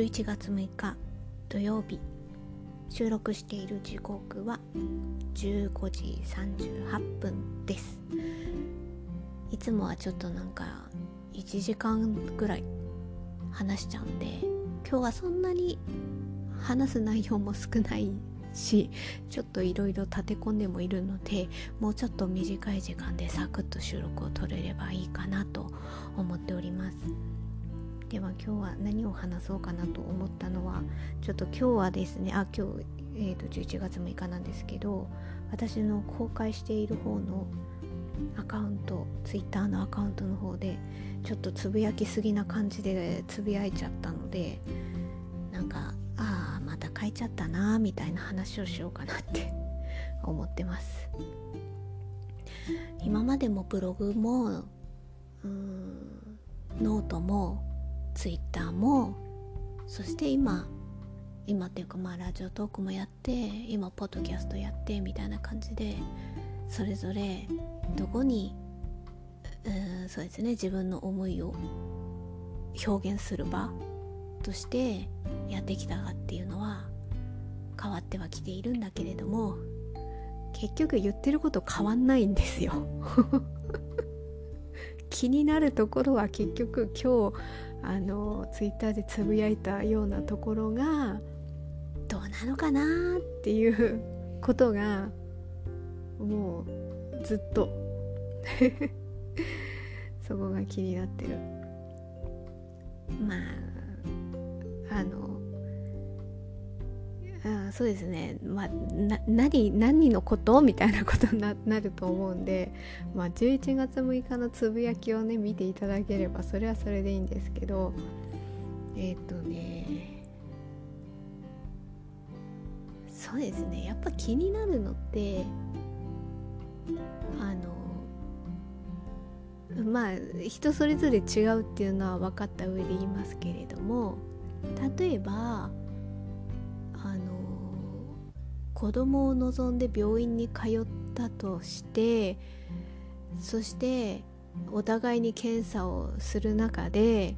11月6日土曜日。収録している時刻は15時38分です。いつもはちょっとなんか1時間ぐらい話しちゃうんで今日はそんなに話す内容も少ないしちょっといろいろ立て込んでもいるのでもうちょっと短い時間でサクッと収録を取れればいいかなと思っております。では今日は何を話そうかなと思ったのはちょっと今日はですねあ今日、えーと、11月6日なんですけど私の公開している方のアカウント Twitter のアカウントの方でちょっとつぶやきすぎな感じでつぶやいちゃったのでなんかああまた書いちゃったなみたいな話をしようかなって 思ってます。今までもブログもうんノートもツイッターもそして今今っていうかまあラジオトークもやって今ポッドキャストやってみたいな感じでそれぞれどこにうんそうですね自分の思いを表現する場としてやってきたかっていうのは変わってはきているんだけれども結局言ってること変わんないんですよ。気になるところは結局今日あのツイッターでつぶやいたようなところがどうなのかなっていう ことがもうずっと そこが気になってる。まああのあそうですね。まあな何何のこと？みたいなことになると思うんで、まあ、11月6日のつぶやきをね見ていただければそれはそれでいいんですけどえっ、ー、とね。そうですね。やっぱ気になるのってあのまあ人それぞれ違うっていうのは分かった上で言いますけれども例えばあの子供を望んで病院に通ったとしてそしてお互いに検査をする中で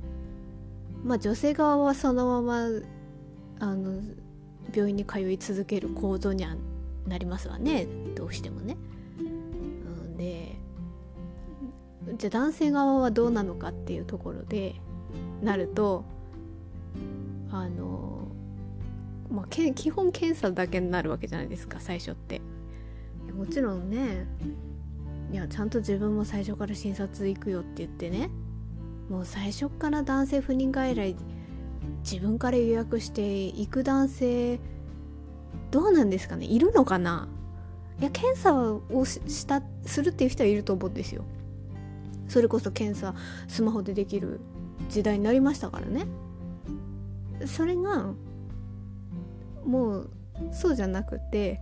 まあ女性側はそのままあの病院に通い続ける構造にはなりますわねどうしてもね。でじゃあ男性側はどうなのかっていうところでなるとあのまあ、基本検査だけになるわけじゃないですか最初って。もちろんね。いやちゃんと自分も最初から診察行くよって言ってね。もう最初から男性不妊外来自分から予約して行く男性どうなんですかね。いるのかな。いや検査をしたするっていう人はいると思うんですよ。それこそ検査スマホでできる時代になりましたからね。それがもうそうじゃなくて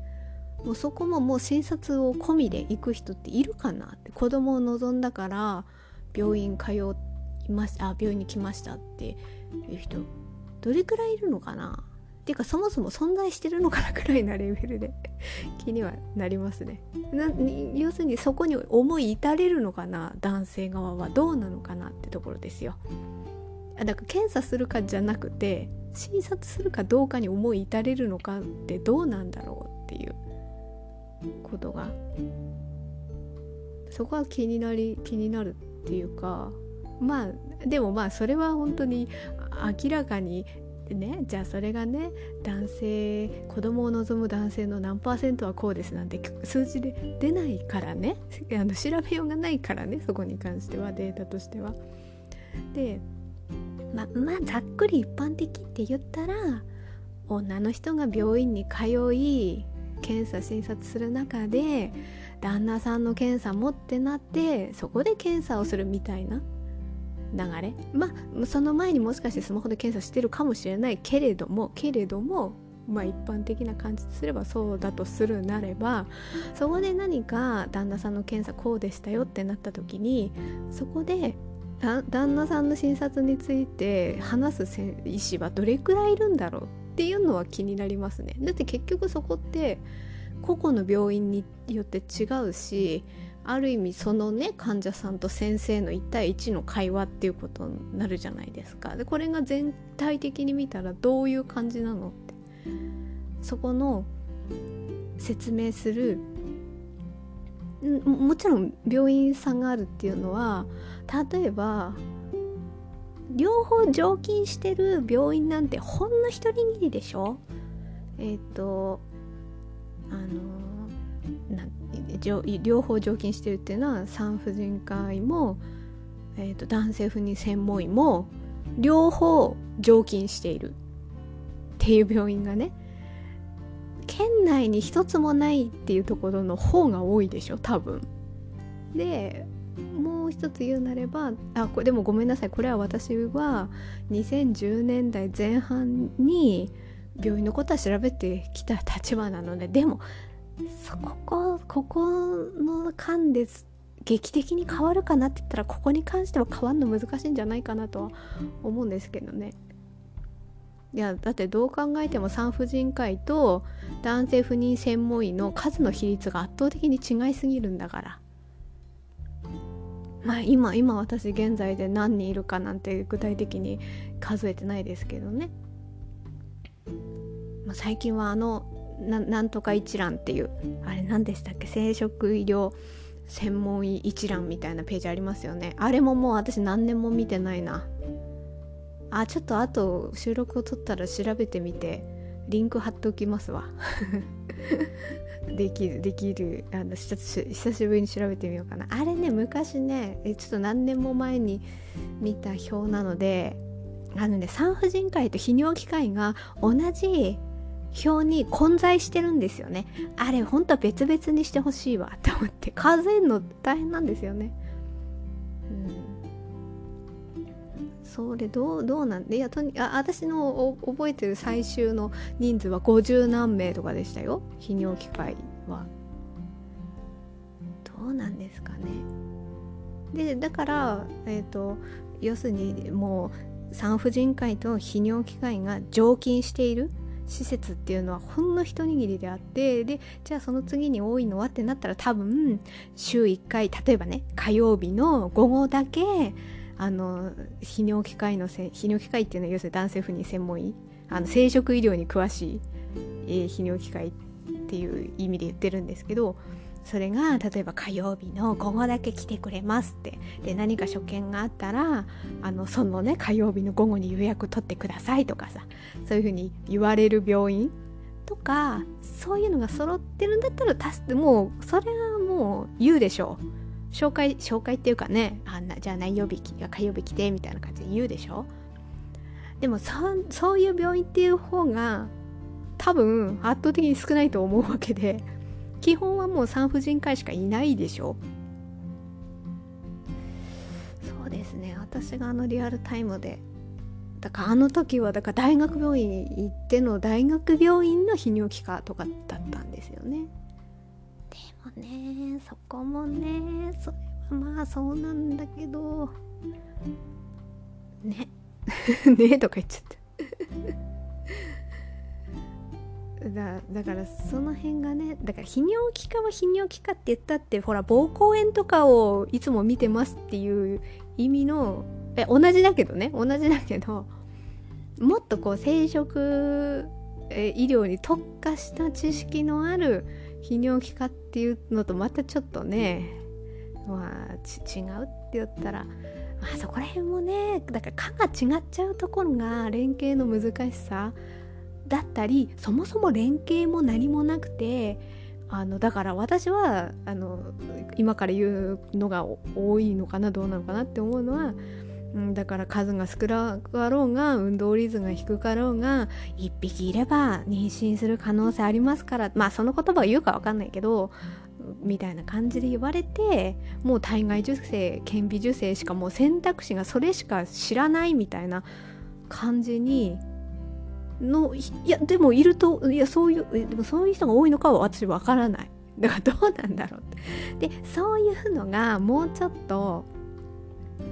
もうそこももう診察を込みで行く人っているかなって子供を望んだから病院通いましたあ病院に来ましたっていう人どれくらいいるのかな？っていうかそもそも存在してるのかなくらいなレベルで気にはなりますね。要するにそこに思い至れるのかな？男性側はどうなのかなってところですよ。だから検査するかじゃなくて診察するかどうかに思い至れるのかってどうなんだろうっていう。ことが。そこは気になり気になるっていうかまあでもまあそれは本当に明らかにねじゃあそれがね男性子供を望む男性の何パーセントはこうですなんて数字で出ないからね。あの調べようがないからねそこに関してはデータとしては。でままあざっくり一般的って言ったら女の人が病院に通い検査診察する中で旦那さんの検査もってなってそこで検査をするみたいな流れ。まあその前にもしかしてスマホで検査してるかもしれないけれどもけれどもまあ一般的な感じすればそうだとするなればそこで何か旦那さんの検査こうでしたよってなった時にそこで旦那さんの診察について話す医師はどれくらいいるんだろうっていうのは気になりますね。だって結局そこって個々の病院によって違うしある意味そのね患者さんと先生の1対1の会話っていうことになるじゃないですか。でこれが全体的に見たらどういう感じなのって。そこの説明するもちろん病院さんがあるっていうのは例えば両方常勤してる病院なんてほんの一握りでしょ？えっ、ー、とあの両方常勤してるっていうのは産婦人科医も、えーと、男性不妊専門医も両方常勤しているっていう病院がね県内に一つもないっていうところの方が多いでしょ多分。でもう一つ言うなればあこれでもごめんなさいこれは私は2010年代前半に病院のことは調べてきた立場なのででもここここの間で劇的に変わるかなって言ったらここに関しては変わるの難しいんじゃないかなとは思うんですけどね。いやだってどう考えても産婦人科医と男性不妊専門医の数の比率が圧倒的に違いすぎるんだから。まあ今今私現在で何人いるかなんて具体的に数えてないですけどね、まあ、最近はあのなんとか一覧っていうあれ何でしたっけ？生殖医療専門医一覧みたいなページありますよね。あれももう私何年も見てないな。あちょっとあと収録を撮ったら調べてみてリンク貼っておきますわ。できるできるあの久しぶりに調べてみようかな。あれね昔ねちょっと何年も前に見た表なのであのね産婦人科医と泌尿器科医が同じ表に混在してるんですよね。あれほんと別々にしてほしいわって思って数えるの大変なんですよね。それどうどうなんでいやとにあ私の覚えてる最終の人数は50何名とかでしたよ。泌尿器科医は。どうなんですかね。でだからえっ、ー、と要するにもう産婦人科医と泌尿器科医が常勤している施設っていうのはほんの一握りであってでじゃあその次に多いのはってなったら多分週1回例えばね火曜日の午後だけあの泌尿器科医の泌尿器科医っていうのは要するに男性不妊専門医。あの生殖医療に詳しい、えー、泌尿器科医っていう意味で言ってるんですけどそれが例えば火曜日の午後だけ来てくれますって。で何か所見があったらあのそのね火曜日の午後に予約取ってくださいとかさそういうふうに言われる病院。とかそういうのが揃ってるんだったら足してもうそれはもう言うでしょう紹介紹介っていうかねあんなじゃあ何曜日火曜日来てみたいな感じで言うでしょ？でもそそういう病院っていう方が多分圧倒的に少ないと思うわけで基本はもう産婦人科医しかいないでしょ？そうですね。私があのリアルタイムでだからあの時はだから大学病院行っての大学病院の泌尿器科とかだったんですよね。もねそこもねそれはまあそうなんだけど。ね。ねとか言っちゃった だだからその辺がねだから泌尿器科は泌尿器科って言ったってほら膀胱炎とかをいつも見てますっていう意味のえ同じだけどね同じだけどもっとこう生殖え医療に特化した知識のある泌尿器科っていうのとまたちょっとねまあ違うって言ったらまあそこら辺もねだから科が違っちゃうところが連携の難しさだったりそもそも連携も何もなくてあのだから私はあの今から言うのが多いのかなどうなのかなって思うのは、だから数が少なかろうが運動率が低かろうが1匹いれば妊娠する可能性ありますからまあその言葉を言うか分かんないけどみたいな感じで言われてもう体外受精顕微授精しかもう選択肢がそれしか知らないみたいな感じにのいやでもいるといやそういうでもそういう人が多いのかは私わからない。だからどうなんだろうって。でそういうのがもうちょっと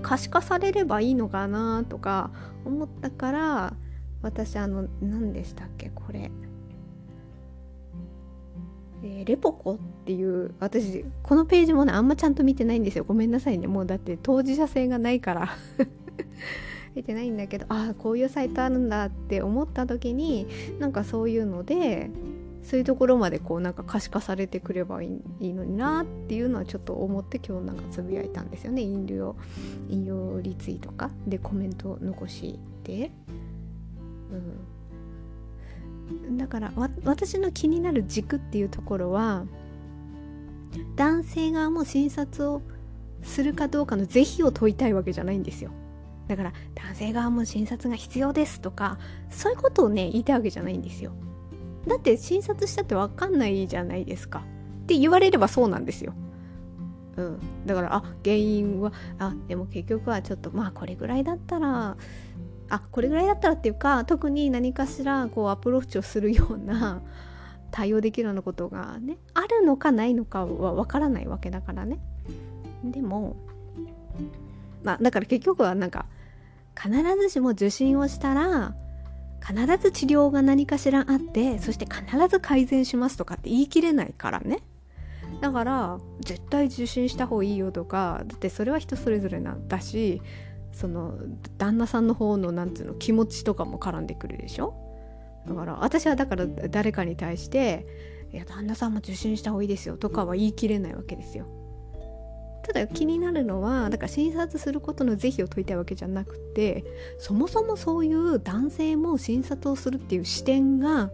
可視化されればいいのかなとか思ったから私あの何でしたっけこれ。えー、レポコっていう私このページもねあんまちゃんと見てないんですよ。ごめんなさいね。もうだって当事者性がないから。見てないんだけどああこういうサイトあるんだって思った時になんかそういうのでそういうところまでこうなんか可視化されてくればいいのになっていうのはちょっと思って今日なんかつぶやいたんですよね。引用引用リツイートか。でコメントを残して。うん。だから私の気になる軸っていうところは男性側も診察をするかどうかの是非を問いたいわけじゃないんですよ。だから男性側も診察が必要ですとかそういうことをね言いたいわけじゃないんですよ。だって診察したって分かんないじゃないですか。って言われればそうなんですよ。うん、だからあ原因はあでも結局はちょっとまあこれぐらいだったらあこれぐらいだったらっていうか特に何かしらこうアプローチをするような 対応できるようなことがねあるのかないのかは分からないわけだからね。でもまあだから結局はなんか必ずしも受診をしたら必ず治療が何かしらあってそして必ず改善しますとかって言い切れないからねだから絶対受診した方がいいよとかだってそれは人それぞれなんだしその旦那さんの方のなんつうの気持ちとかも絡んでくるでしょ？だから私はだから誰かに対して「いや旦那さんも受診した方がいいですよ」とかは言い切れないわけですよ。ただ気になるのはだから診察することの是非を問いたいわけじゃなくてそもそもそういう男性も診察をするっていう視点が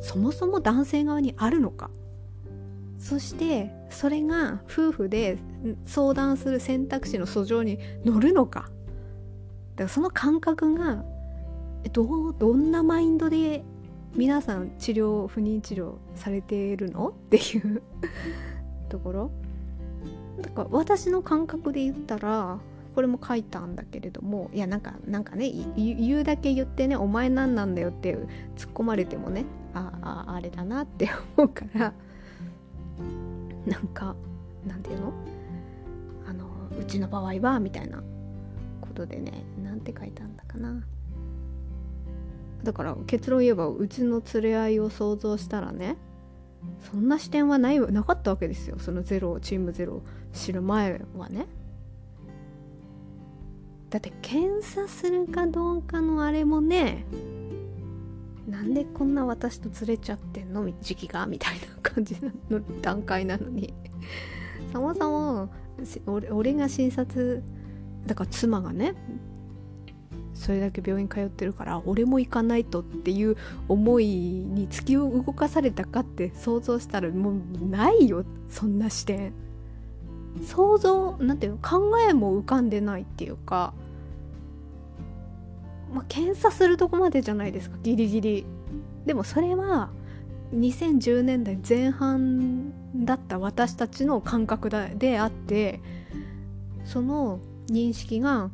そもそも男性側にあるのか。そしてそれが夫婦で相談する選択肢の訴状に乗るのか。だからその感覚がどどんなマインドで皆さん治療不妊治療されているの？っていうところ。だから私の感覚で言ったらこれも書いたんだけれどもいやなんかなんかね言うだけ言ってねお前何なんだよって突っ込まれてもねあああれだなって思うからなんかなんていうの？あのうちの場合はみたいなことでねなんて書いたんだかな。だから結論言えばうちの連れ合いを想像したらねそんな視点はないなかったわけですよ。そのゼロチームゼロ知る前はね。だって検査するかどうかのあれもねなんでこんな私とずれちゃってんの時期が？みたいな感じの段階なのに。そもそも俺俺が診察だから妻がねそれだけ病院通ってるから俺も行かないとっていう思いに突き動かされたかって想像したらもうないよそんな視点。想像なんていうの考えも浮かんでないっていうかまあ検査するとこまでじゃないですかギリギリ。でもそれは2010年代前半だった私たちの感覚であってその認識が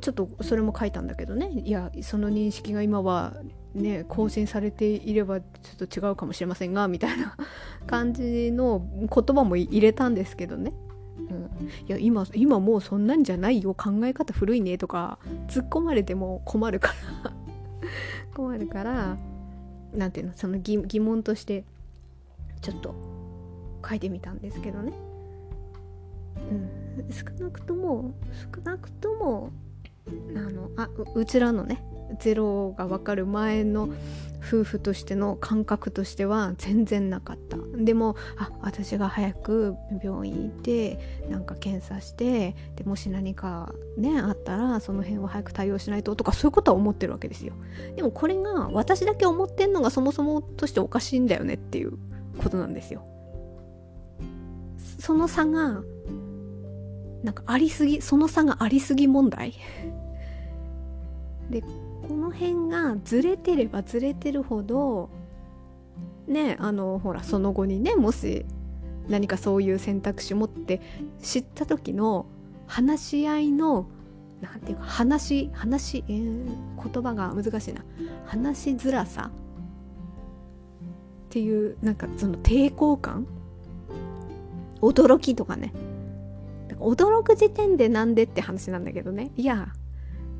ちょっとそれも書いたんだけどね。いやその認識が今はね更新されていればちょっと違うかもしれませんがみたいな感じの言葉も入れたんですけどね、うん、いや今今もうそんなんじゃないよ。考え方古いねとか突っ込まれても困るから。困るから何ていうのその疑問としてちょっと書いてみたんですけどね、うん、少なくとも少なくともあのあうちらのねゼロが分かる前の夫婦としての感覚としては全然なかった。でもあ私が早く病院行ってなんか検査してでもし何かねあったらその辺は早く対応しないととかそういうことは思ってるわけですよ。でもこれが私だけ思ってんのがそもそもとしておかしいんだよねっていうことなんですよ。その差がなんかありすぎその差がありすぎ問題。でこの辺がずれてればずれてるほどねあのほらその後にねもし何かそういう選択肢持って知った時の話し合いのなんていうか話話、えー、言葉が難しいな。話しづらさ。っていうなんかその抵抗感。驚きとかね。驚く時点でなんでって話なんだけどね。いや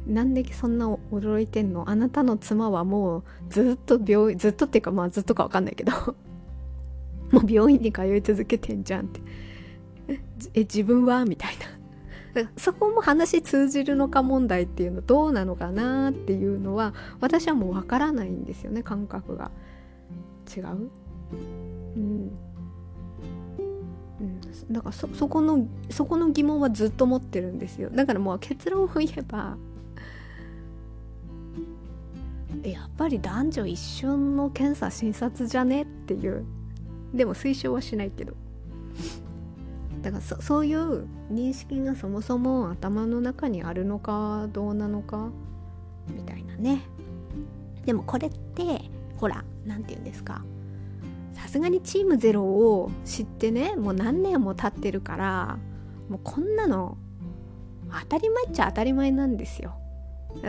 なんでそんな驚いてんの？あなたの妻はもうずっと病院ずっとっていうかまあずっとかわかんないけど。もう病院に通い続けてんじゃんって。え自分は？みたいな。そこも話通じるのか問題っていうのどうなのかなっていうのは私はもうわからないんですよね感覚が。違う？うん。うん、だからそそこのそこの疑問はずっと持ってるんですよ。だからもう結論を言えばやっぱり男女一瞬の検査診察じゃね？っていう。でも推奨はしないけど。だからそそういう認識がそもそも頭の中にあるのかどうなのかみたいなね。でもこれってほら何て言うんですか。さすがにチームゼロを知ってねもう何年も経ってるからもうこんなの当たり前っちゃ当たり前なんですよ。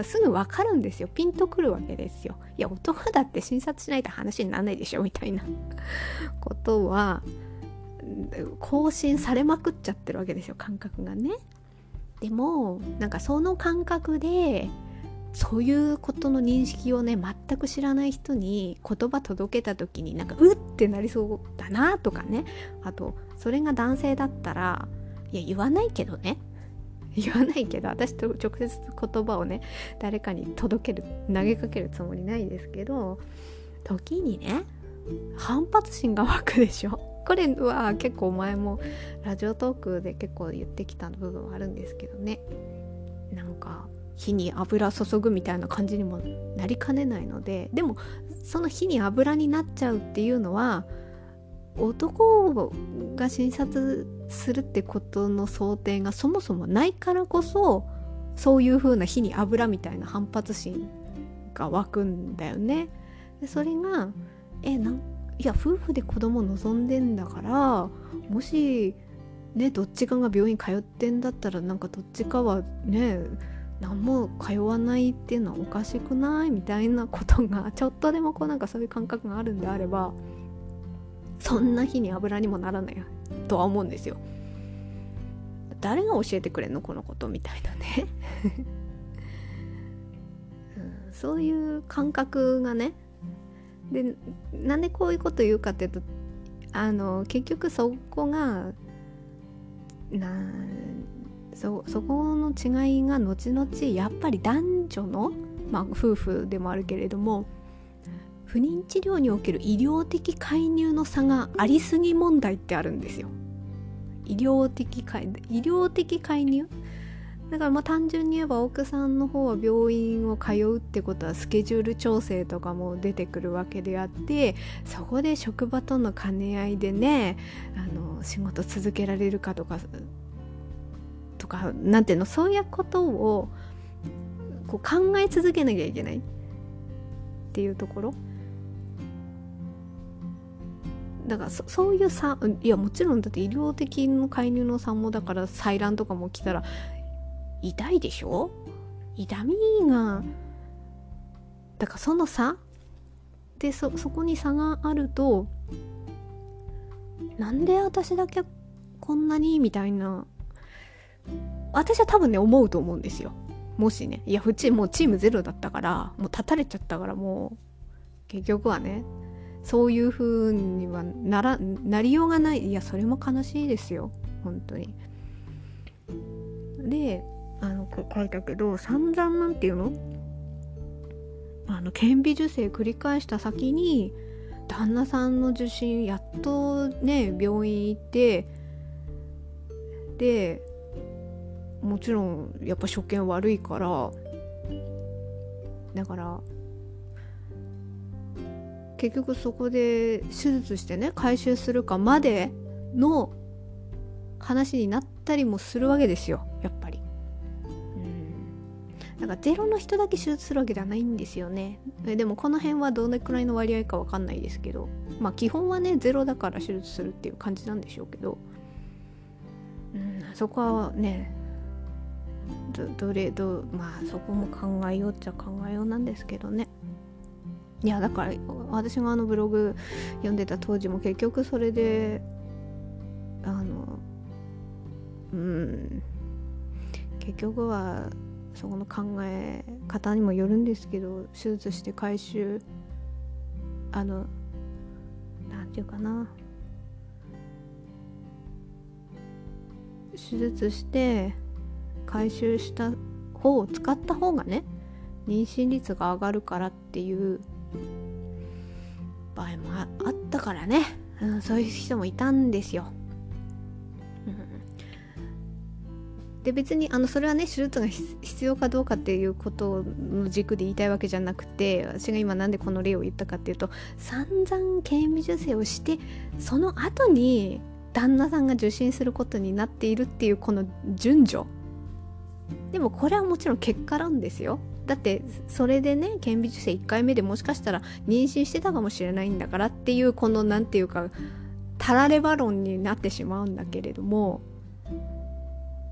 すぐ分かるんですよ。ピンとくるわけですよ。いや男だって診察しないと話にならないでしょみたいな。ことは更新されまくっちゃってるわけですよ。感覚がね。でもなんかその感覚でそういうことの認識をね全く知らない人に言葉届けた時になんかうってなりそうだなとかね。あとそれが男性だったらいや言わないけどね。言わないけど私と直接言葉をね誰かに届ける投げかけるつもりないですけど時にね反発心が湧くでしょ。これは結構前もラジオトークで結構言ってきた部分はあるんですけどね。なんか火に油注ぐみたいな感じにもなりかねないのででもその火に油になっちゃうっていうのは男が診察するってことの想定がそもそもないからこそそういう風な火に油みたいな反発心が湧くんだよね。でそれがえなんいや夫婦で子供望んでんだからもしねどっちかが病院通ってんだったらなんかどっちかはね何も通わないっていうのはおかしくない？みたいなことがちょっとでもこうなんかそういう感覚があるんであればそんな日に油にもならないとは思うんですよ。誰が教えてくれんのこのことみたいなね うん、そういう感覚がねでなんでこういうこと言うかっていうとあの結局そこがなそそこの違いが後々やっぱり男女の、まあ、夫婦でもあるけれども不妊治療における医療的介入の差がありすぎ問題ってあるんですよ。医療的介医療的介入？だからまあ単純に言えば奥さんの方は病院を通うってことはスケジュール調整とかも出てくるわけであってそこで職場との兼ね合いでねあの仕事続けられるかとかとかなんていうの？そういうことをこう考え続けなきゃいけないっていうところ。だからそういう差いやもちろんだって医療的の介入の差もだから採卵とかも来たら痛いでしょ？痛みがだからその差でそそこに差があるとなんで私だけこんなにみたいな私は多分ね思うと思うんですよ。もしね。いやうちもうチームゼロだったからもう立たれちゃったからもう結局はね。そういう風にはならなりようがない。いやそれも悲しいですよ。本当に。であのこう書いたけど散々なんていうの？あの顕微授精繰り返した先に旦那さんの受診やっとね病院行ってでもちろんやっぱ所見悪いからだから結局そこで手術してね回収するかまでの話になったりもするわけですよやっぱり。うん。だかゼロの人だけ手術するわけではないんですよね。でもこの辺はどれくらいの割合か分かんないですけどまあ基本はねゼロだから手術するっていう感じなんでしょうけど。うんそこはねどれどまあそこも考えようっちゃ考えようなんですけどね。いやだから私があのブログ読んでた当時も結局それであのうん結局はそこの考え方にもよるんですけど手術して回収あの何て言うかな。手術して回収した方を使った方がね妊娠率が上がるからっていう場合もあったからね、うん、そういう人もいたんですよ。で別にあのそれはね手術が必要かどうかっていうことの軸で言いたいわけじゃなくて私が今なんでこの例を言ったかっていうと散々顕微授精をしてその後に旦那さんが受診することになっているっていうこの順序。でもこれはもちろん結果論ですよ。だってそれでね顕微授精1回目でもしかしたら妊娠してたかもしれないんだからっていうこの何て言うかたられば論になってしまうんだけれども。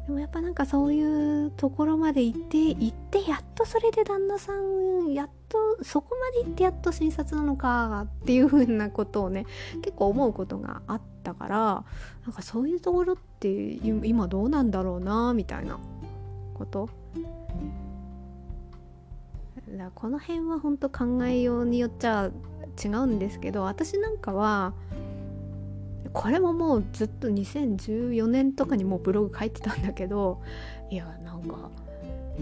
でもやっぱなんかそういうところまで行って行ってやっとそれで旦那さんやっとそこまで行ってやっと診察なのかっていう風なことをね結構思うことがあったからなんかそういうところって今どうなんだろうなみたいなこと。だこの辺は本当考えようによっちゃ違うんですけど私なんかはこれももうずっと2014年とかにもうブログ書いてたんだけどいやなんか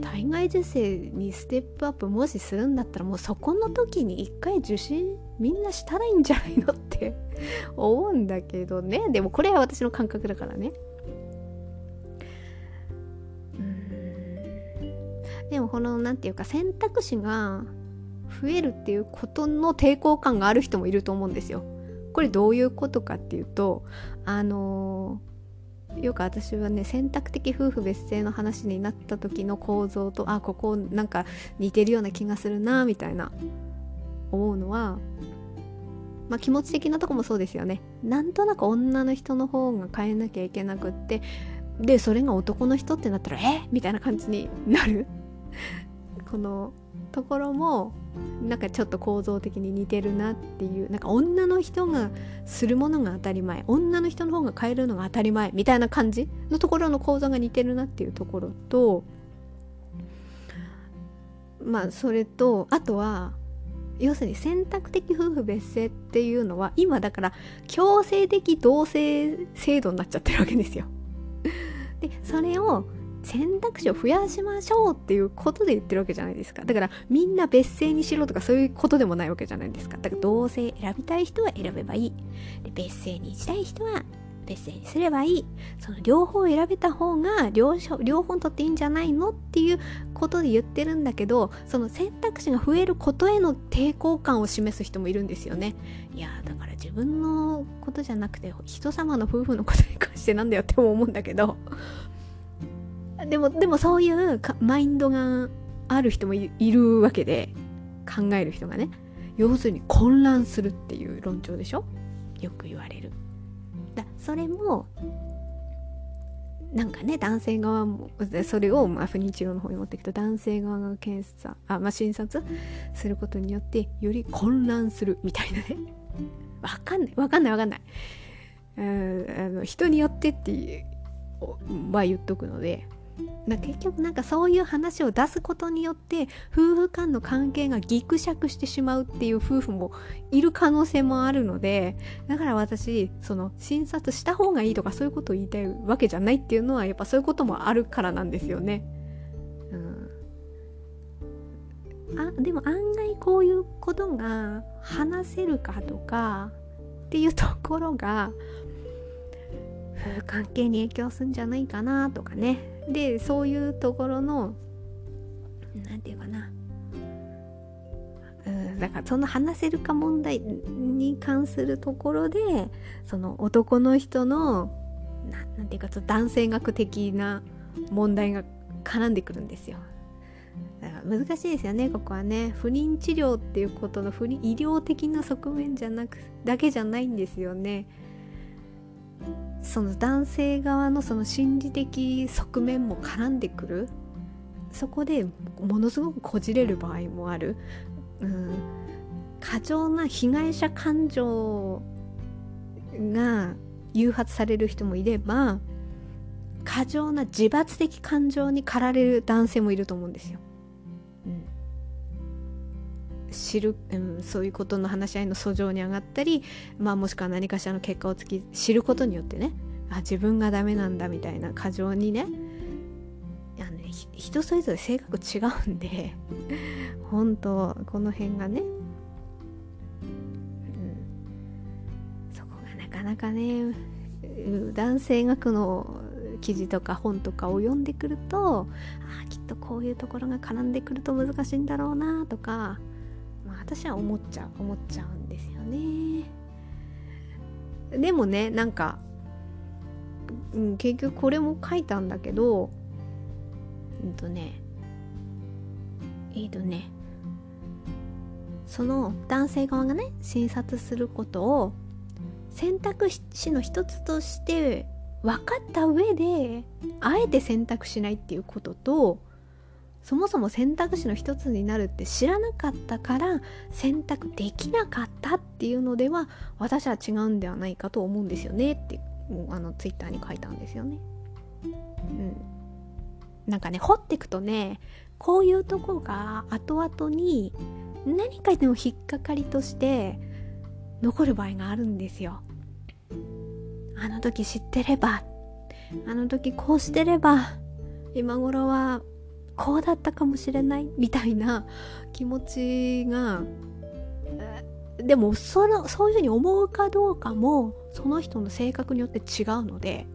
体外受精にステップアップもしするんだったらもうそこの時に一回受診みんなしたらいいんじゃないのって思うんだけどね。でもこれは私の感覚だからね。でもこの何て言うか選択肢が増えるっていうことの抵抗感がある人もいると思うんですよ。これどういうことかっていうとあのー、よく私はね選択的夫婦別姓の話になった時の構造とあここなんか似てるような気がするなみたいな思うのはまあ、気持ち的なとこもそうですよね。なんとなく女の人の方が変えなきゃいけなくってでそれが男の人ってなったらえ？みたいな感じになる。このところもなんかちょっと構造的に似てるなっていうなんか女の人がするものが当たり前女の人の方が変えるのが当たり前みたいな感じのところの構造が似てるなっていうところとまあそれとあとは要するに選択的夫婦別姓っていうのは今だから強制的同性制度になっちゃってるわけですよ。でそれを選択肢を増やしましょうっていうことで言ってるわけじゃないですか。だからみんな別姓にしろとかそういうことでもないわけじゃないですか。だから同性選びたい人は選べばいい。で別姓にしたい人は別姓にすればいい。その両方選べた方が両両方とっていいんじゃないのっていうことで言ってるんだけどその選択肢が増えることへの抵抗感を示す人もいるんですよね。いやだから自分のことじゃなくて人様の夫婦のことに関してなんだよって思うんだけど。でもでもそういうマインドがある人もいるわけで考える人がね。要するに混乱するっていう論調でしょ？よく言われる。だそれもなんかね男性側もそれをまあ不妊治療の方に持っていくと男性側が検査あ、まあ、診察することによってより混乱するみたいなね。わかんない。わかんないわかんない。あの人によってっては言っとくので。だ結局なんかそういう話を出すことによって夫婦間の関係がギクシャクしてしまうっていう夫婦もいる可能性もあるのでだから私その診察した方がいいとかそういうことを言いたいわけじゃないっていうのはやっぱそういうこともあるからなんですよね。うん、あでも案外こういうことが話せるかとかっていうところが関係に影響するんじゃないかなとかねでそういうところの何て言うかなうんだからその話せるか問題に関するところでその男の人の何て言うかちょっと男性学的な問題が絡んでくるんですよ。だから難しいですよねここはね不妊治療っていうことの不妊医療的な側面じゃなくだけじゃないんですよね。その男性側のその心理的側面も絡んでくる。そこでものすごくこじれる場合もある、うん、過剰な被害者感情が誘発される人もいれば過剰な自発的感情に駆られる男性もいると思うんですよ。知る、うん、そういうことの話し合いの訴状に上がったり、まあ、もしくは何かしらの結果をつき知ることによってねあ自分がダメなんだみたいな過剰にねあのね人それぞれ性格違うんで 本当この辺がね、うん、そこがなかなかね男性学の記事とか本とかを読んでくるとあきっとこういうところが絡んでくると難しいんだろうなとか、私は思っちゃう思っちゃうんですよね。でもねなんか、うん、結局これも書いたんだけどうんとねえっ、とねその男性側がね診察することを選択肢の一つとして分かった上であえて選択しないっていうこととそもそも選択肢の一つになるって知らなかったから選択できなかったっていうのでは私は違うんではないかと思うんですよねってあのツイッターに書いたんですよね。うん、なんかね掘っていくとねこういうとこが後々に何かでも引っかかりとして残る場合があるんですよ。あの時知ってればあの時こうしてれば今頃はこうだったかもしれないみたいな気持ちがでもそのそういうふうに思うかどうかもその人の性格によって違うので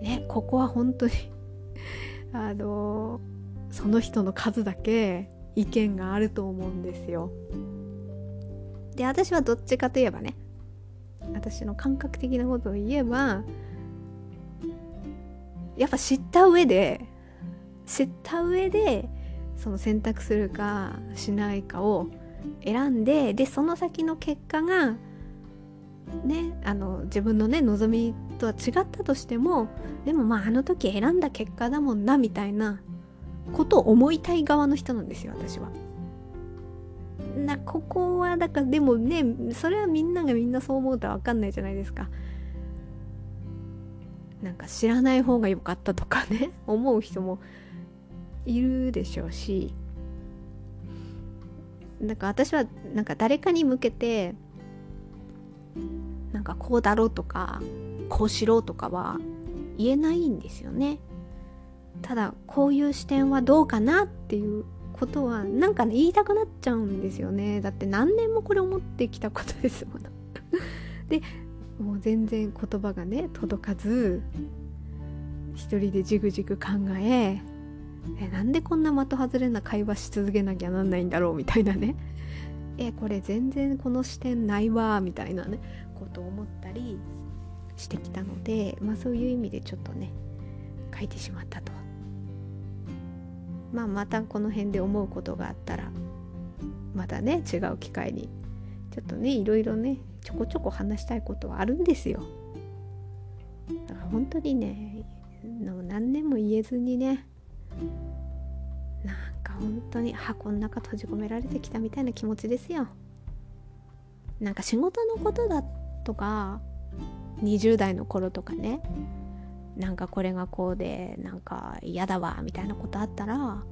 ねここは本当に あのその人の数だけ意見があると思うんですよ。で私はどっちかといえばね私の感覚的なことを言えばやっぱ知った上で知った上でその選択するかしないかを選んででその先の結果がねあの自分のね望みとは違ったとしてもでもまああの時選んだ結果だもんなみたいなことを思いたい側の人なんですよ私は。なここはだからでもねそれはみんながみんなそう思うとは分かんないじゃないですか。なんか知らない方が良かったとかね 思う人もいるでしょうしなんか私はなんか誰かに向けてなんかこうだろうとかこうしろとかは言えないんですよね。ただこういう視点はどうかなっていうことはなんかね言いたくなっちゃうんですよねだって何年もこれ思ってきたことですもの でもう全然言葉がね届かず一人でじぐじぐ考ええなんでこんな的外れな会話し続けなきゃなんないんだろうみたいなね。えこれ全然この視点ないわみたいなねことを思ったりしてきたのでまあそういう意味でちょっとね書いてしまったと。まあ、またこの辺で思うことがあったらまたね違う機会にちょっとねいろいろねちょこちょこ話したいことはあるんですよ。だから本当にね何年も言えずにねなんか本当に箱の中閉じ込められてきたみたいな気持ちですよ。なんか仕事のことだとか20代の頃とかね。なんかこれがこうでなんか嫌だわみたいなことあったら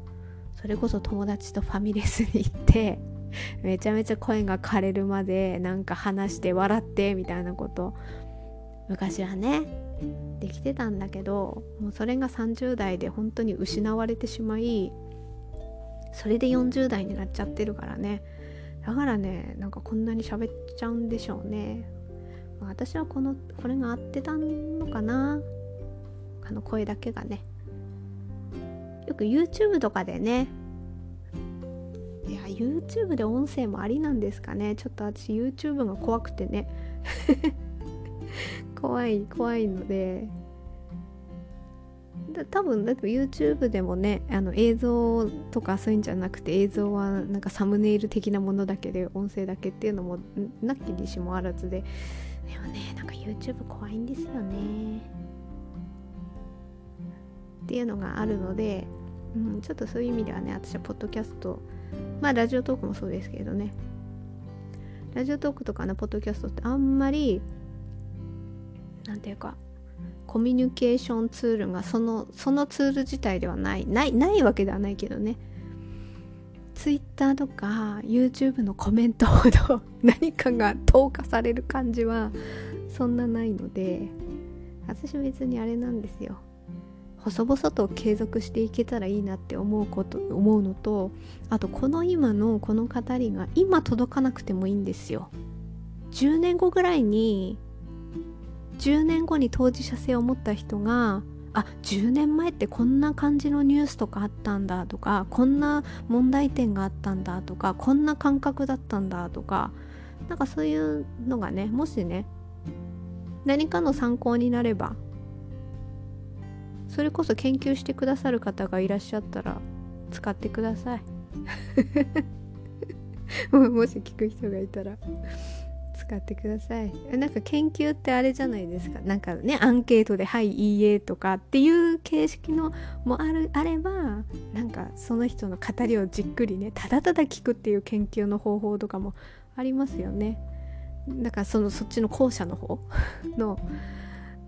それこそ友達とファミレスに行ってめちゃめちゃ声が枯れるまでなんか話して笑ってみたいなこと。昔はねできてたんだけどもうそれが30代で本当に失われてしまいそれで40代になっちゃってるからね。だからねなんかこんなに喋っちゃうんでしょうね、まあ、私はこのこれが合ってたのかな。あの声だけがね。よく YouTube とかでね。いや YouTube で音声もありなんですかね。ちょっと私 YouTube が怖くてね。怖い怖いので。多分だって YouTube でもねあの映像とかそういうんじゃなくて映像はなんかサムネイル的なものだけで音声だけっていうのもなきにしもあらずで。でもねなんか YouTube 怖いんですよね。っていうのがあるので、うん、ちょっとそういう意味ではね私はポッドキャストまあラジオトークもそうですけどね。ラジオトークとかのポッドキャストってあんまりなんていうかコミュニケーションツールがそのそのツール自体ではないないないわけではないけどね。Twitter とか YouTube のコメントほど 何かが投下される感じはそんなないので私別にあれなんですよ。細々と継続していけたらいいなって思うこと思うのとあとこの今のこの語りが今届かなくてもいいんですよ。10年後ぐらいに10年後に当事者性を持った人があ10年前ってこんな感じのニュースとかあったんだとかこんな問題点があったんだとかこんな感覚だったんだとかなんかそういうのがねもしね何かの参考になればそれこそ研究してくださる方がいらっしゃったら使ってください。もし聞く人がいたら。使ってください。なんか研究ってあれじゃないですか？なんかねアンケートで「はいいいえ」とかっていう形式のもあるあればなんかその人の語りをじっくりねただただ聞くっていう研究の方法とかもありますよね。だからそのそっちの後者の方 の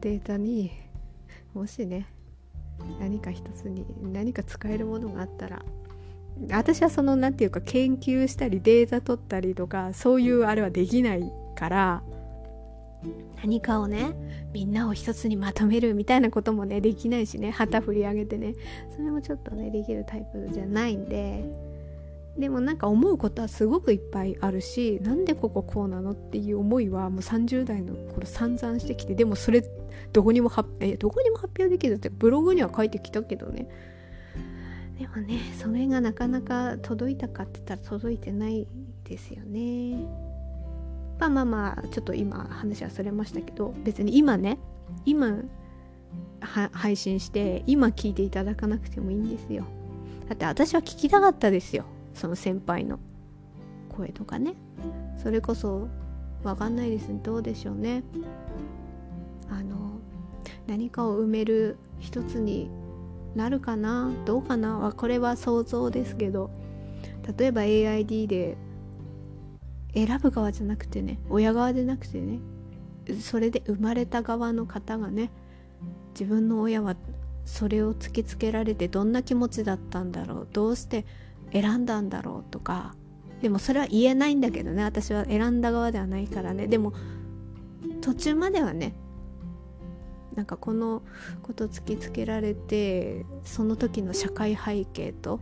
データにもしね何か一つに何か使えるものがあったら私はその何て言うか研究したりデータ取ったりとかそういうあれはできないから何かをねみんなを一つにまとめるみたいなこともねできないしね旗振り上げてね。それもちょっとねできるタイプじゃないんで。でもなんか思うことはすごくいっぱいあるしなんでこここうなのっていう思いはもう30代の頃散々してきてでもそれどこにも発えどこにも発表できるってブログには書いてきたけどね。でもねそれがなかなか届いたかって言ったら届いてないですよね。まあまあまあちょっと今話はそれましたけど別に今ね今配信して今聞いていただかなくてもいいんですよ。だって私は聞きたかったですよ。その先輩の声とかね。それこそわかんないです。ねどうでしょうね。あの何かを埋める一つになるかな？どうかな？これは想像ですけど例えば AID で選ぶ側じゃなくてね親側でなくてねそれで生まれた側の方がね自分の親はそれを突きつけられてどんな気持ちだったんだろうどうして選んだんだろうとかでもそれは言えないんだけどね私は選んだ側ではないからね。でも途中まではねなんかこのこと突きつけられてその時の社会背景と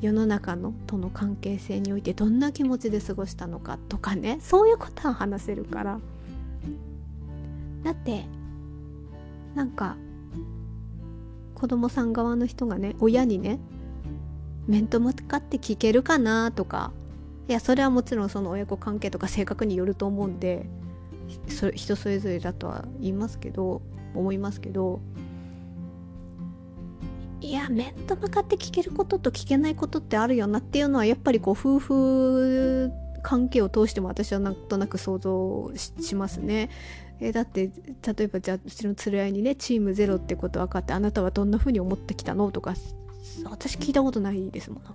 世の中のとの関係性においてどんな気持ちで過ごしたのかとかねそういうことは話せるから。だってなんか子供さん側の人がね親にね面と向かって聞けるかなとかいやそれはもちろんその親子関係とか性格によると思うんでそ人それぞれだとは言いますけど思いますけどいや面と向かって聞けることと聞けないことってあるよなっていうのはやっぱりこう夫婦関係を通しても私はなんとなく想像しますね。えだって例えばじゃあうちの連れ合いにねチームゼロってこと分かってあなたはどんな風に思ってきたのとか私聞いたことないですもの。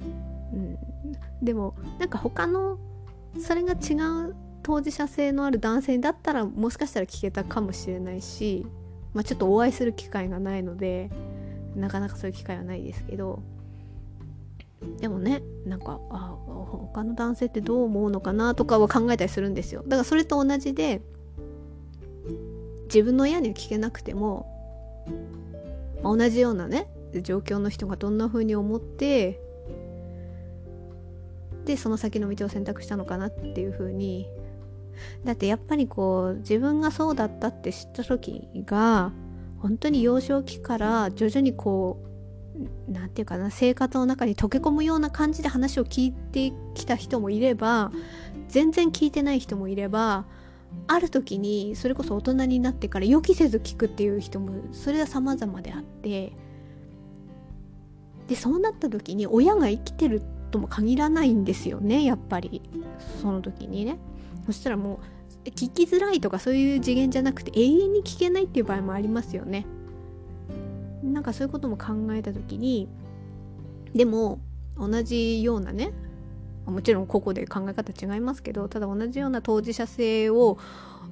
うん、でもなんか他のそれが違う当事者性のある男性だったらもしかしたら聞けたかもしれないし、まあ、ちょっとお会いする機会がないのでなかなかそういう機会はないですけどでもねなんかあ他の男性ってどう思うのかなとかは考えたりするんですよ。だからそれと同じで自分の親には聞けなくても、まあ、同じようなね状況の人がどんな風に思ってでその先の道を選択したのかなっていう風にだってやっぱりこう自分がそうだったって知った時が本当に幼少期から徐々にこう何て言うかな生活の中に溶け込むような感じで話を聞いてきた人もいれば全然聞いてない人もいればある時にそれこそ大人になってから予期せず聞くっていう人もそれは様々であってでそうなった時に親が生きてるとも限らないんですよねやっぱり。その時にね。そしたらもう聞きづらいとかそういう次元じゃなくて永遠に聞けないっていう場合もありますよねなんかそういうことも考えた時にでも同じようなねもちろん個々で考え方違いますけどただ同じような当事者性を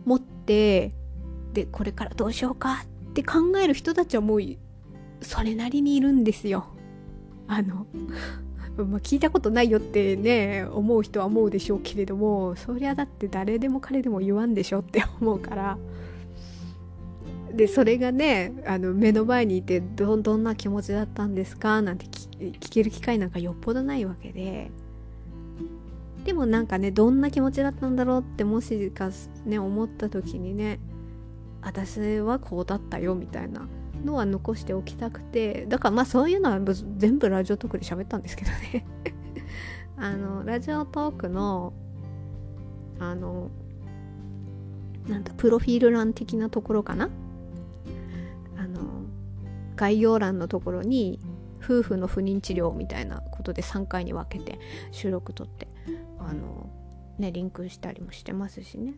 持ってでこれからどうしようかって考える人たちはもうそれなりにいるんですよ。あのまあ、聞いたことないよってね思う人は思うでしょうけれどもそりゃだって誰でも彼でも言わんでしょって思うから。でそれがねあの目の前にいてどどんな気持ちだったんですか？なんて聞ける機会なんかよっぽどないわけで。でもなんかねどんな気持ちだったんだろうってもしかね思った時にね私はこうだったよみたいな。のは残しておきたくてだからまあそういうのは全部ラジオトークで喋ったんですけどね。あのラジオトークのあのなんだプロフィール欄的なところかな？あの概要欄のところに夫婦の不妊治療みたいなことで3回に分けて収録撮ってあのねリンクしたりもしてますしね。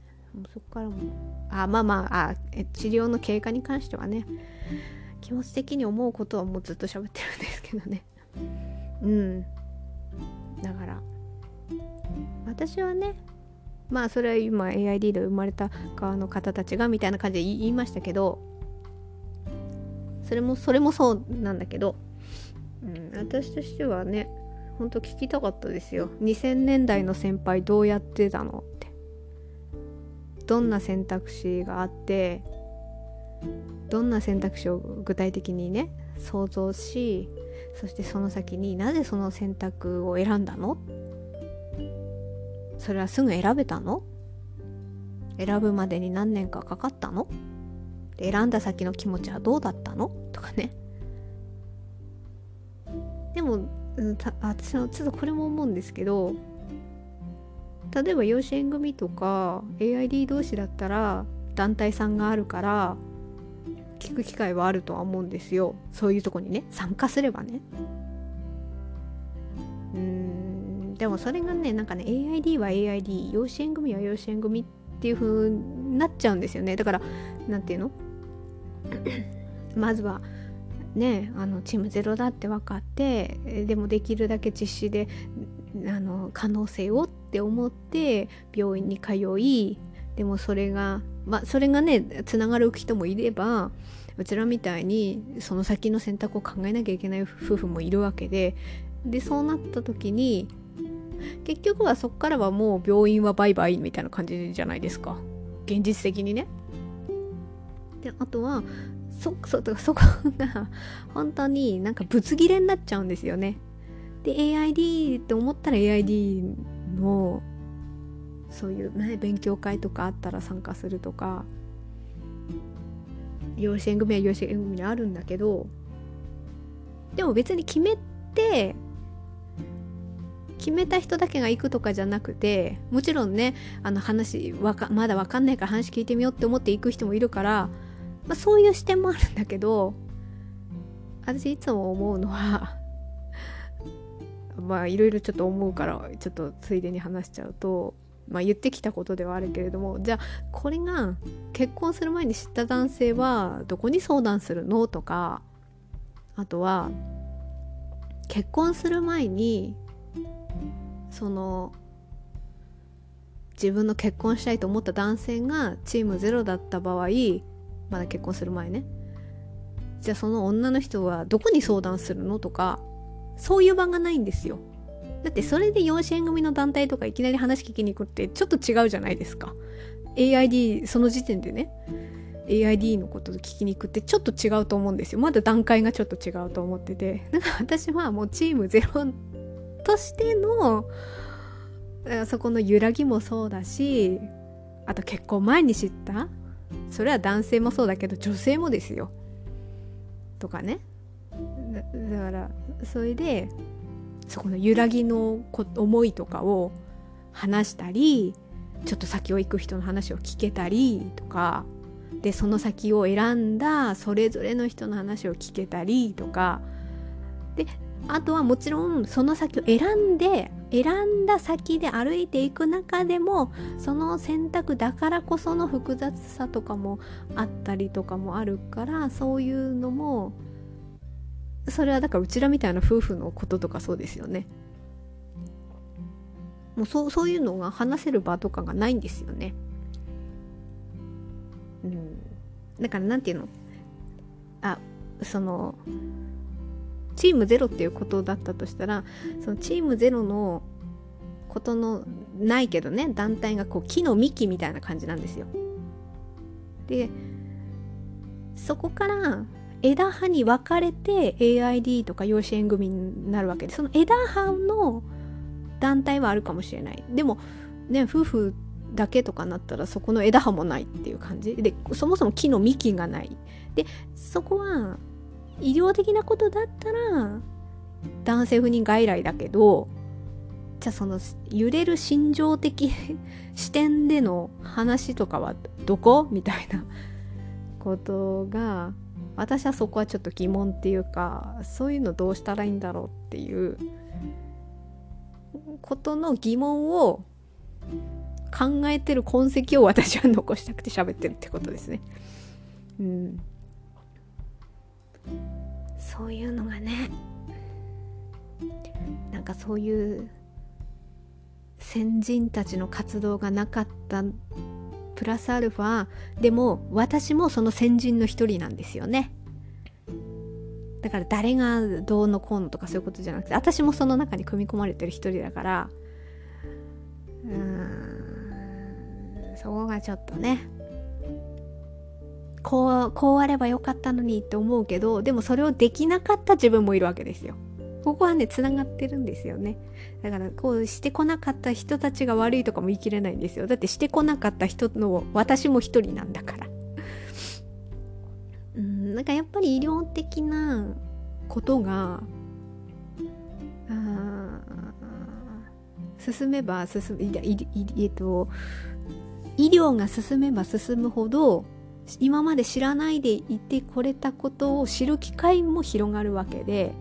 そこからもあまあまああ治療の経過に関してはね気持ち的に思うことはもうずっと喋ってるんですけどね。うん。だから私はねまあそれは今 AID で生まれた側の方たちがみたいな感じで言いましたけどそれもそれもそうなんだけど、うん、私としてはねほんと聞きたかったですよ。2000年代の先輩どうやってたのって。どんな選択肢があってどんな選択肢を具体的にね想像しそしてその先になぜその選択を選んだの？それはすぐ選べたの？選ぶまでに何年かかかったの？選んだ先の気持ちはどうだったの？とかね。でも、私はちょっとこれも思うんですけど例えば養子縁組とか AID 同士だったら団体さんがあるから聞く機会はあるとは思うんですよ。そういうとこにね参加すればね。うんでもそれがねなんかね AID は AID 養子縁組は養子縁組っていう風になっちゃうんですよね。だから何て言うの？まずはねあのチームゼロだって分かってでもできるだけ実施であの可能性をって思って病院に通いでもそれがまあそれがねつながる人もいればうちらみたいにその先の選択を考えなきゃいけない夫婦もいるわけででそうなった時に結局はそこからはもう病院はバイバイみたいな感じじゃないですか現実的にね。であとはそっそとかそこが本当になんかぶつ切れになっちゃうんですよね。で AID って思ったら AID のそういう、ね、勉強会とかあったら参加するとか養子縁組は養子縁組にあるんだけどでも別に決めて決めた人だけが行くとかじゃなくてもちろんねあの話わかまだ分かんないから話聞いてみようって思って行く人もいるから、まあ、そういう視点もあるんだけど私いつも思うのはまあいろいろちょっと思うからちょっとついでに話しちゃうとまあ、言ってきたことではあるけれどもじゃあこれが結婚する前に知った男性はどこに相談するのとかあとは結婚する前にその自分の結婚したいと思った男性がチームゼロだった場合まだ結婚する前ね。じゃあその女の人はどこに相談するのとかそういう場がないんですよ。だってそれで養子縁組の団体とかいきなり話聞きに行くってちょっと違うじゃないですか。AID その時点でね AID のことを聞きに行くってちょっと違うと思うんですよ。まだ段階がちょっと違うと思ってて。なんか私はもうチームゼロとしてのそこの揺らぎもそうだしあと結婚前に知ったそれは男性もそうだけど女性もですよ。とかね。だからそれでそこの揺らぎの思いとかを話したりちょっと先を行く人の話を聞けたりとかでその先を選んだそれぞれの人の話を聞けたりとかであとはもちろんその先を選んで選んだ先で歩いていく中でもその選択だからこその複雑さとかもあったりとかもあるからそういうのもそれはだからうちらみたいな夫婦のこととかそうですよね。もうそうそういうのが話せる場とかがないんですよね。うん。だからなんていうの？あそのチームゼロっていうことだったとしたらそのチームゼロのことのないけどね団体がこう木の幹みたいな感じなんですよ。でそこから枝葉に分かれて AID とか養子縁組になるわけでその枝葉の団体はあるかもしれない。でもね夫婦だけとかなったらそこの枝葉もないっていう感じ。でそもそも木の幹がない。でそこは医療的なことだったら男性不妊外来だけどじゃあその揺れる心情的 視点での話とかはどこ？みたいなことが私はそこはちょっと疑問っていうかそういうのどうしたらいいんだろうっていうことの疑問を考えてる痕跡を私は残したくて喋ってるってことですね。うん、そういうのがねなんかそういう先人たちの活動がなかったプラスアルファでも私もその先人の一人なんですよね。だから誰がどうのこうのとかそういうことじゃなくて私もその中に組み込まれてる一人だからうーんそこがちょっとねこうこうあればよかったのにって思うけどでもそれをできなかった自分もいるわけですよ。ここはねつながってるんですよね。だからこうしてこなかった人たちが悪いとかも言い切れないんですよ。だってしてこなかった人の私も一人なんだから。うんなんかやっぱり医療的なことが進めば進むえっと医療が進めば進むほど今まで知らないでいてこれたことを知る機会も広がるわけで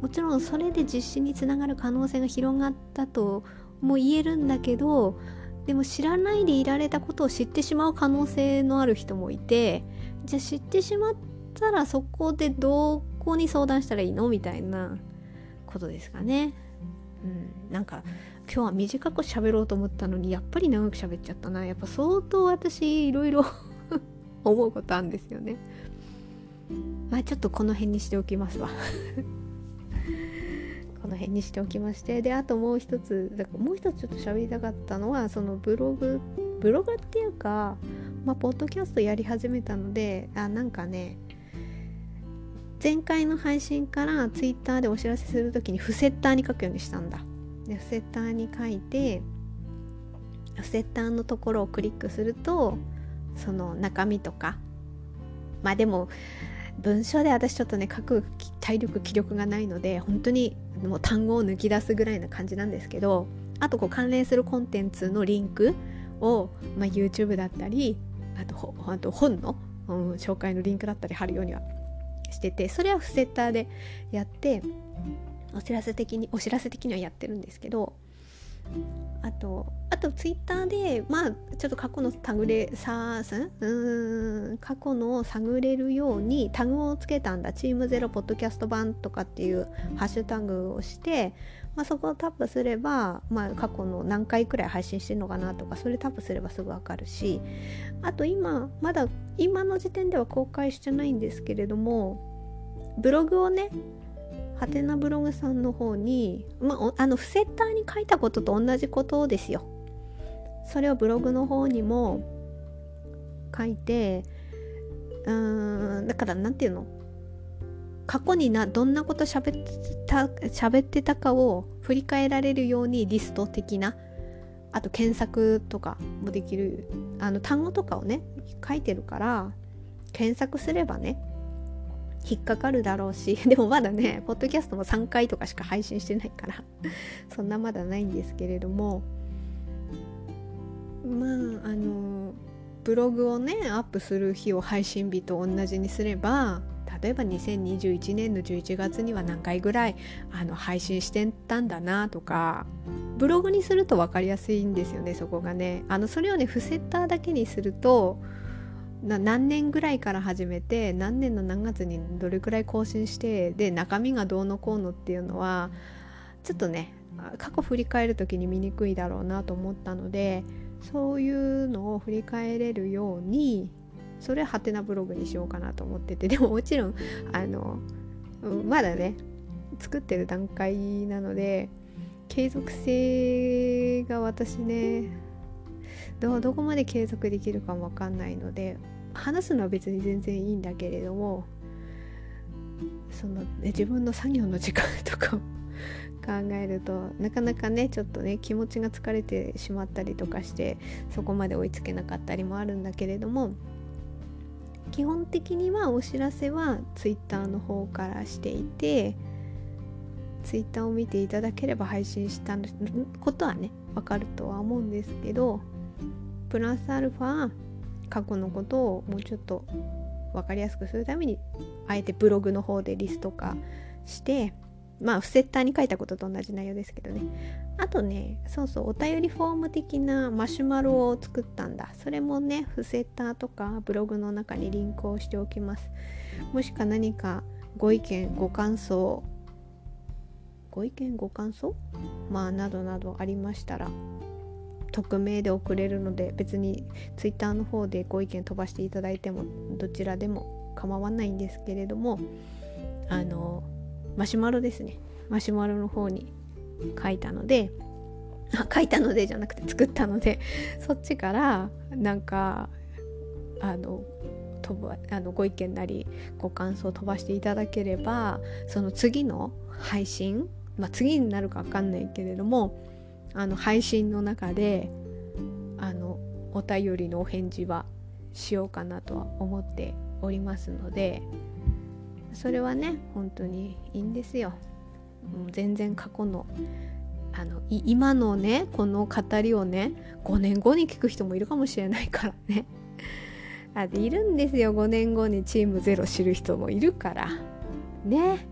もちろんそれで実施につながる可能性が広がったとも言えるんだけどでも知らないでいられたことを知ってしまう可能性のある人もいてじゃあ知ってしまったらそこでどこに相談したらいいのみたいなことですかね。うん、なんか今日は短く喋ろうと思ったのにやっぱり長く喋っちゃったな。やっぱ相当私いろいろ 思うことあるんですよね。まあちょっとこの辺にしておきますわ。この辺にしておきましてであともう一つだからもう一つちょっと喋りたかったのはそのブログブログっていうかまあポッドキャストやり始めたのであなんかね前回の配信からツイッターでお知らせする時にフセッターに書くようにしたんだ。でフセッターに書いてフセッターのところをクリックするとその中身とかまあでも文章で私ちょっとね書く体力気力がないので本当にもう単語を抜き出すぐらいな感じなんですけどあとこう関連するコンテンツのリンクを、まあ、YouTube だったりあとあと本の、うん、紹介のリンクだったり貼るようにはしててそれはフセッターでやってお知らせ的にお知らせ的にはやってるんですけどあとあとツイッターでまあちょっと過去のタグでさうん過去の探れるようにタグをつけたんだ。チームゼロポッドキャスト版とかっていうハッシュタグをして、まあ、そこをタップすれば、まあ、過去の何回くらい配信してるのかなとかそれタップすればすぐ分かるし。あと今まだ今の時点では公開してないんですけれどもブログをねハテナブログさんの方に、まあ、あのフセッターに書いたことと同じことですよ。それをブログの方にも書いてうーんだから何て言うの？過去になどんなこと喋ってた喋ってたかを振り返られるようにリスト的なあと検索とかもできるあの単語とかをね書いてるから検索すればね引っかかるだろうし でもまだねポッドキャストも3回とかしか配信してないから そんなまだないんですけれどもまああのブログをねアップする日を配信日と同じにすれば例えば2021年の11月には何回ぐらいあの配信してたんだなとかブログにすると分かりやすいんですよねそこがね。あのそれをねフセッターだけにすると何年ぐらいから始めて何年の何月にどれくらい更新してで中身がどうのこうのっていうのはちょっとね過去振り返る時に見にくいだろうなと思ったのでそういうのを振り返れるようにそれはハテナブログにしようかなと思っててでももちろんあのまだね作ってる段階なので継続性が私ねどどこまで継続できるかも分かんないので話すのは別に全然いいんだけれどもその、ね、自分の作業の時間とかを考えるとなかなかねちょっとね気持ちが疲れてしまったりとかしてそこまで追いつけなかったりもあるんだけれども基本的にはお知らせは Twitter の方からしていて Twitter を見ていただければ配信したことはね分かるとは思うんですけどプラスアルファ過去のことをもうちょっと分かりやすくするためにあえてブログの方でリスト化してまあフセッターに書いたことと同じ内容ですけどね。あとねそうそうお便りフォーム的なマシュマロを作ったんだ。それもねフセッターとかブログの中にリンクをしておきます。もしか何かご意見ご感想ご意見ご感想？まあなどなどありましたら匿名で送れるので別に Twitter の方でご意見飛ばしていただいてもどちらでも構わないんですけれどもあのマシュマロですね。マシュマロの方に書いたのであ 書いたのでじゃなくて作ったのでそっちからなんかあの飛ばあのご意見なりご感想を飛ばしていただければその次の配信まあ次になるか分かんないけれどもあの配信の中であのお便りのお返事はしようかなとは思っておりますのでそれはね本当にいいんですよ。もう全然過去のあの今のねこの語りをね5年後に聞く人もいるかもしれないからね。あいるんですよ5年後にチームゼロ知る人もいるからね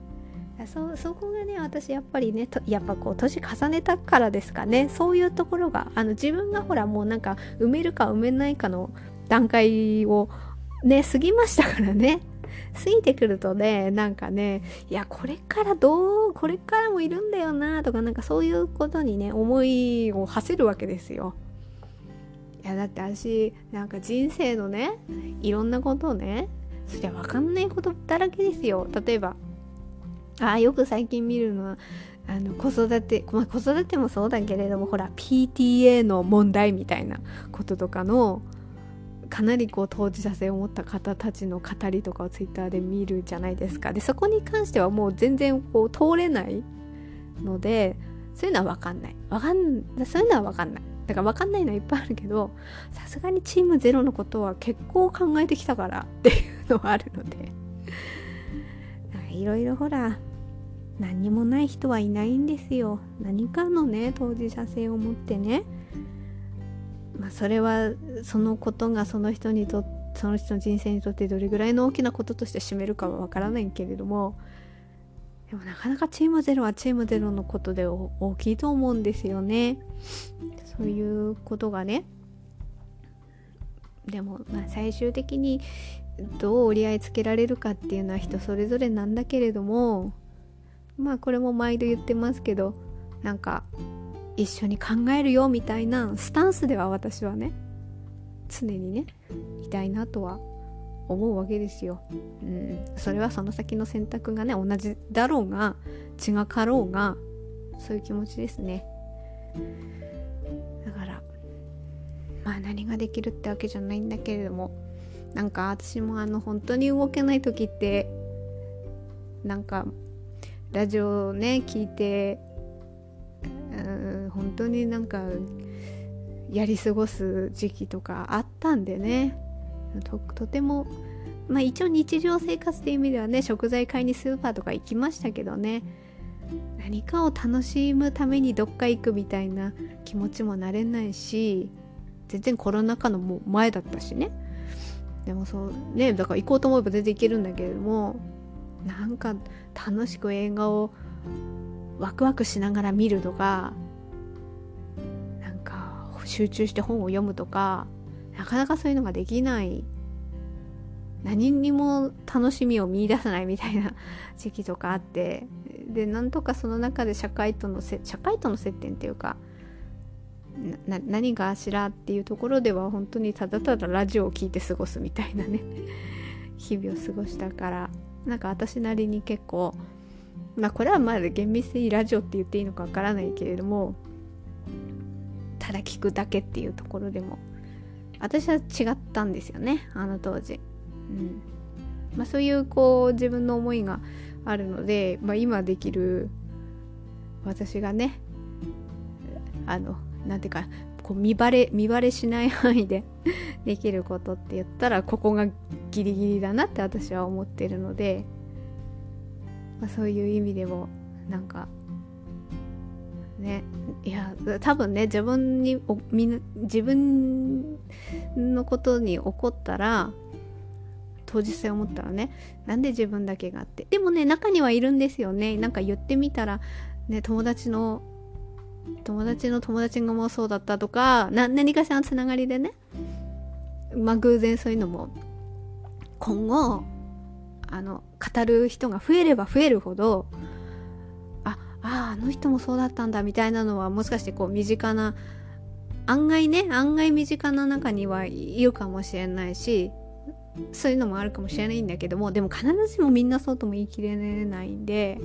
そそこがね私やっぱりねやっぱこう年重ねたからですかねそういうところがあの自分がほらもうなんか埋めるか埋めないかの段階をね過ぎましたからね過ぎてくるとねなんかねいやこれからどうこれからもいるんだよなとかなんかそういうことにね思いを馳せるわけですよ。いやだって私なんか人生のねいろんなことをねそりゃ分かんないことだらけですよ。例えばあよく最近見るのはあの子育て、まあ、子育てもそうだけれどもほら PTA の問題みたいなこととかのかなりこう当事者性を持った方たちの語りとかをツイッターで見るじゃないですか。でそこに関してはもう全然こう通れないのでそういうのは分かんない。分かんそういうのは分かんない。だから分かんないのはいっぱいあるけどさすがにチームゼロのことは結構考えてきたからっていうのはあるので。いろいろほら何にもない人はいないんですよ。何かのね当事者性を持ってね。まあそれはそのことがその人にとその人の人生にとってどれぐらいの大きなこととして占めるかはわからないけれども。でもなかなかチームゼロはチームゼロのことで大きいと思うんですよね。そういうことがね。でもまあ最終的にどう折り合いつけられるかっていうのは人それぞれなんだけれどもまあこれも毎度言ってますけどなんか一緒に考えるよみたいなスタンスでは私はね常にねいたいなとは思うわけですよ。うん、それはその先の選択がね同じだろうが違かろうがそういう気持ちですね。だからまあ何ができるってわけじゃないんだけれどもなんか私もあの本当に動けない時ってなんかラジオね聞いてうん本当になんかやり過ごす時期とかあったんでね。ととてもまあ一応日常生活っていう意味ではね食材買いにスーパーとか行きましたけどね。何かを楽しむためにどっか行くみたいな気持ちもなれないし全然コロナ禍のも前だったしね。でもそうねだから行こうと思えば全然行けるんだけれどもなんか楽しく映画をワクワクしながら見るとかなんか集中して本を読むとかなかなかそういうのができない。何にも楽しみを見いださないみたいな 時期とかあってでなんとかその中で社会との社会との接点っていうか何があしらっていうところでは本当にただただラジオを聴いて過ごすみたいなね。日々を過ごしたから。なんか私なりに結構まあこれはまだ厳密にラジオって言っていいのかわからないけれどもただ聞くだけっていうところでも私は違ったんですよねあの当時。うん。まあ、そういうこう自分の思いがあるので、まあ、今できる私がねあのなんていうかこう見バレ見バレしない範囲で できることって言ったらここがギリギリだなって私は思ってるので、まあ、そういう意味でもなんかねいや多分ね自分におみ自分のことに起こったら当日性思ったらねなんで自分だけがあって。でもね中にはいるんですよね。なんか言ってみたらね友達の友達の友達がもうそうだったとか何かしらのつながりでねまあ偶然そういうのも今後あの語る人が増えれば増えるほどあああの人もそうだったんだみたいなのはもしかしてこう身近な案外ね案外身近な中にはいるかもしれないしそういうのもあるかもしれないんだけどもでも必ずしもみんなそうとも言い切れないんで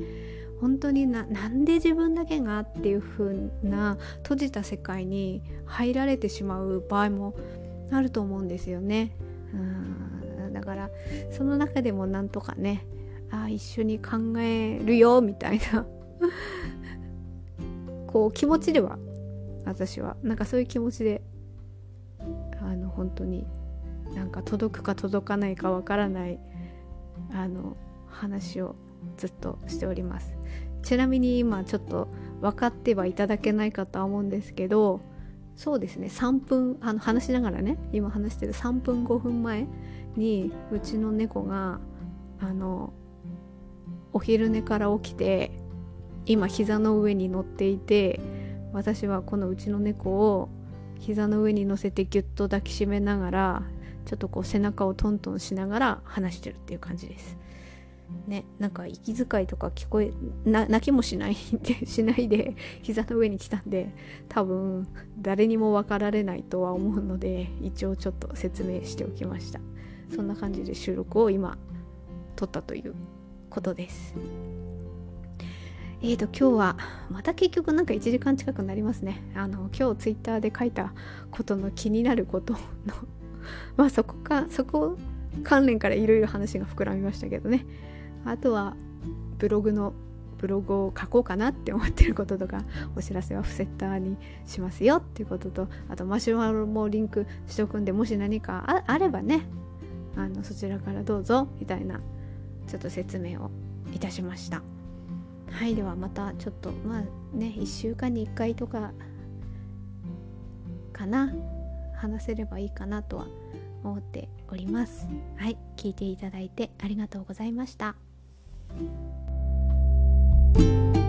本当にななんで自分だけがっていう風な閉じた世界に入られてしまう場合もあると思うんですよね。うん。だからその中でもなんとかねあ一緒に考えるよみたいな。こう気持ちでは私は。なんかそういう気持ちであの本当になんか届くか届かないかわからないあの話をずっとしておりますちなみに今ちょっと分かってはいただけないかとは思うんですけどそうですね3分あの話しながらね今話してる3分5分前にうちの猫があのお昼寝から起きて今膝の上に乗っていて私はこのうちの猫を膝の上に乗せてギュッと抱きしめながらちょっとこう背中をトントンしながら話してるっていう感じです。ね、なんか息遣いとか聞こえ泣きもしないで しないで膝の上に来たんで多分誰にも分かられないとは思うので一応ちょっと説明しておきました。そんな感じで収録を今撮ったということです。えーと今日はまた結局なんか1時間近くなりますね。あの今日ツイッターで書いたことの気になることの まあそこかそこ関連からいろいろ話が膨らみましたけどね。あとはブログのブログを書こうかなって思ってることとかお知らせはフセッターにしますよっていうこととあとマシュマロもリンクしておくんでもし何かあればねあのそちらからどうぞみたいなちょっと説明をいたしました。はいではまたちょっとまあね1週間に1回とかかな話せればいいかなとは思っております。はい聞いていただいてありがとうございました。Thank you